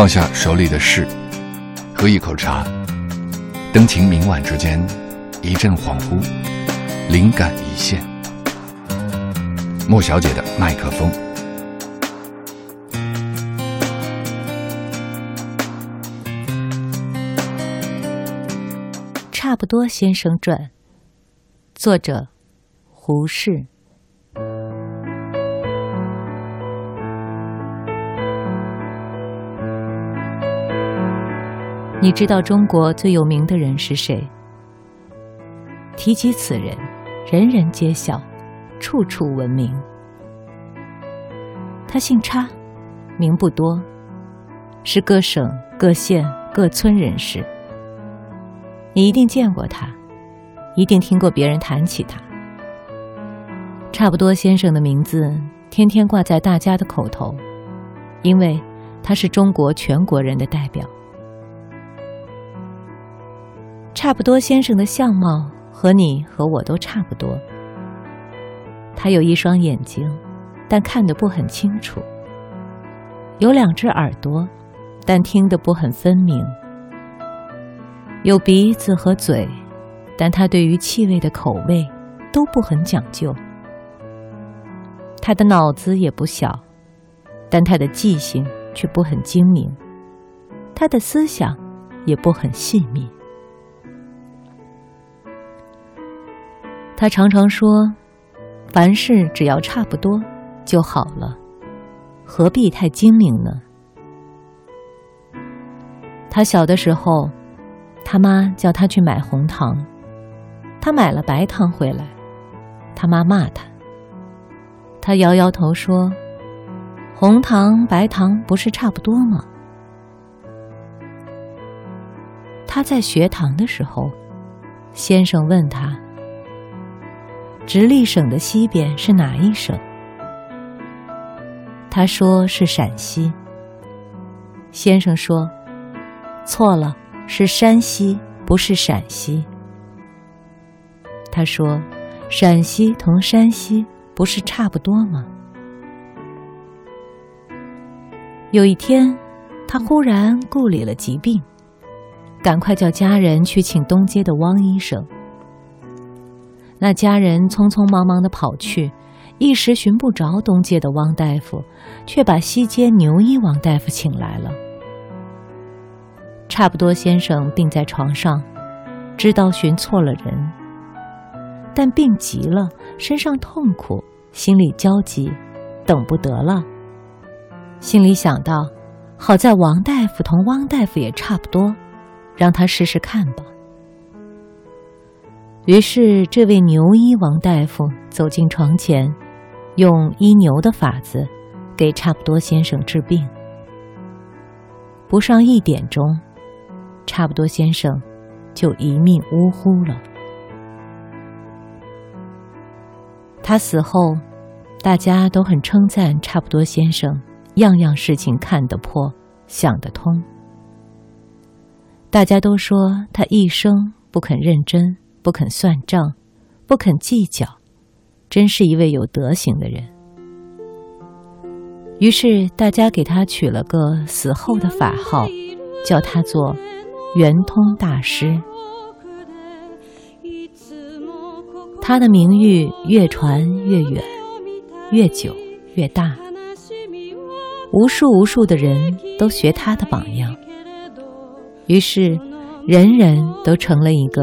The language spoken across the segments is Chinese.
放下手里的事，喝一口茶，灯情明晚之间，一阵恍惚，灵感一现。莫小姐的麦克风，差不多先生传，作者胡适。你知道中国最有名的人是谁？提起此人，人人皆晓，处处闻名。他姓差，名不多，是各省各县各村人士。你一定见过他，一定听过别人谈起他。差不多先生的名字天天挂在大家的口头，因为他是中国全国人的代表。差不多，先生的相貌和你和我都差不多。他有一双眼睛，但看得不很清楚；有两只耳朵，但听得不很分明；有鼻子和嘴，但他对于气味的口味都不很讲究。他的脑子也不小，但他的记性却不很精明；他的思想也不很细密。他常常说：“凡事只要差不多就好了，何必太精明呢？”他小的时候，他妈叫他去买红糖，他买了白糖回来，他妈骂他。他摇摇头说：“红糖、白糖不是差不多吗？”他在学堂的时候，先生问他。直隶省的西边是哪一省？他说是陕西。先生说，错了，是山西，不是陕西。他说，陕西同山西不是差不多吗？有一天，他忽然顾里了疾病，赶快叫家人去请东街的汪医生。那家人匆匆忙忙地跑去，一时寻不着东街的汪大夫，却把西街牛医王大夫请来了。差不多先生病在床上，知道寻错了人，但病急了，身上痛苦，心里焦急，等不得了。心里想到，好在王大夫同汪大夫也差不多，让他试试看吧。于是，这位牛医王大夫走进床前，用医牛的法子给差不多先生治病。不上一点钟，差不多先生就一命呜呼了。他死后，大家都很称赞差不多先生，样样事情看得破，想得通。大家都说他一生不肯认真。不肯算账，不肯计较，真是一位有德行的人。于是大家给他取了个死后的法号，叫他做圆通大师。他的名誉越传越远，越久越大，无数无数的人都学他的榜样。于是，人人都成了一个。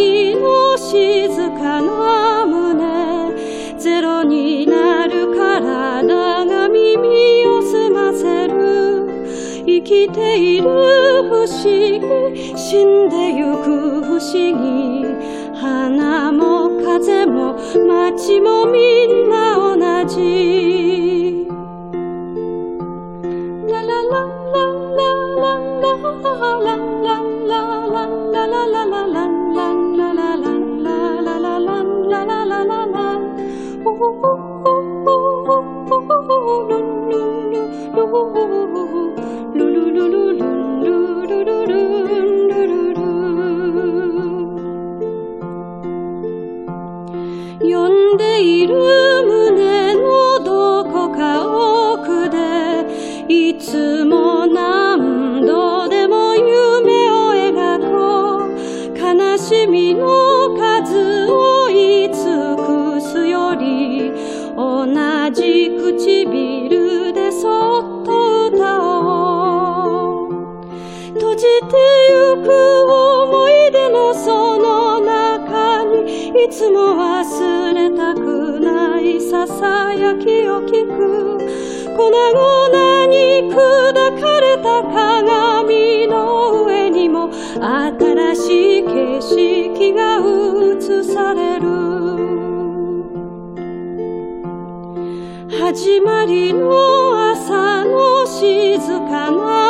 時の静かな胸ゼロになる体が耳を澄ませる生きている不思議死んでゆく不思議花も風も街もみんな同じラララララララララ呼んでいる胸のどこか奥でいつも何度でも夢を描こう悲しみの数をいつくすより同じくてゆく思い出のその中にいつも忘れたくないささやきを聞く粉々に砕かれた鏡の上にも新しい景色が映される始まりの朝の静かな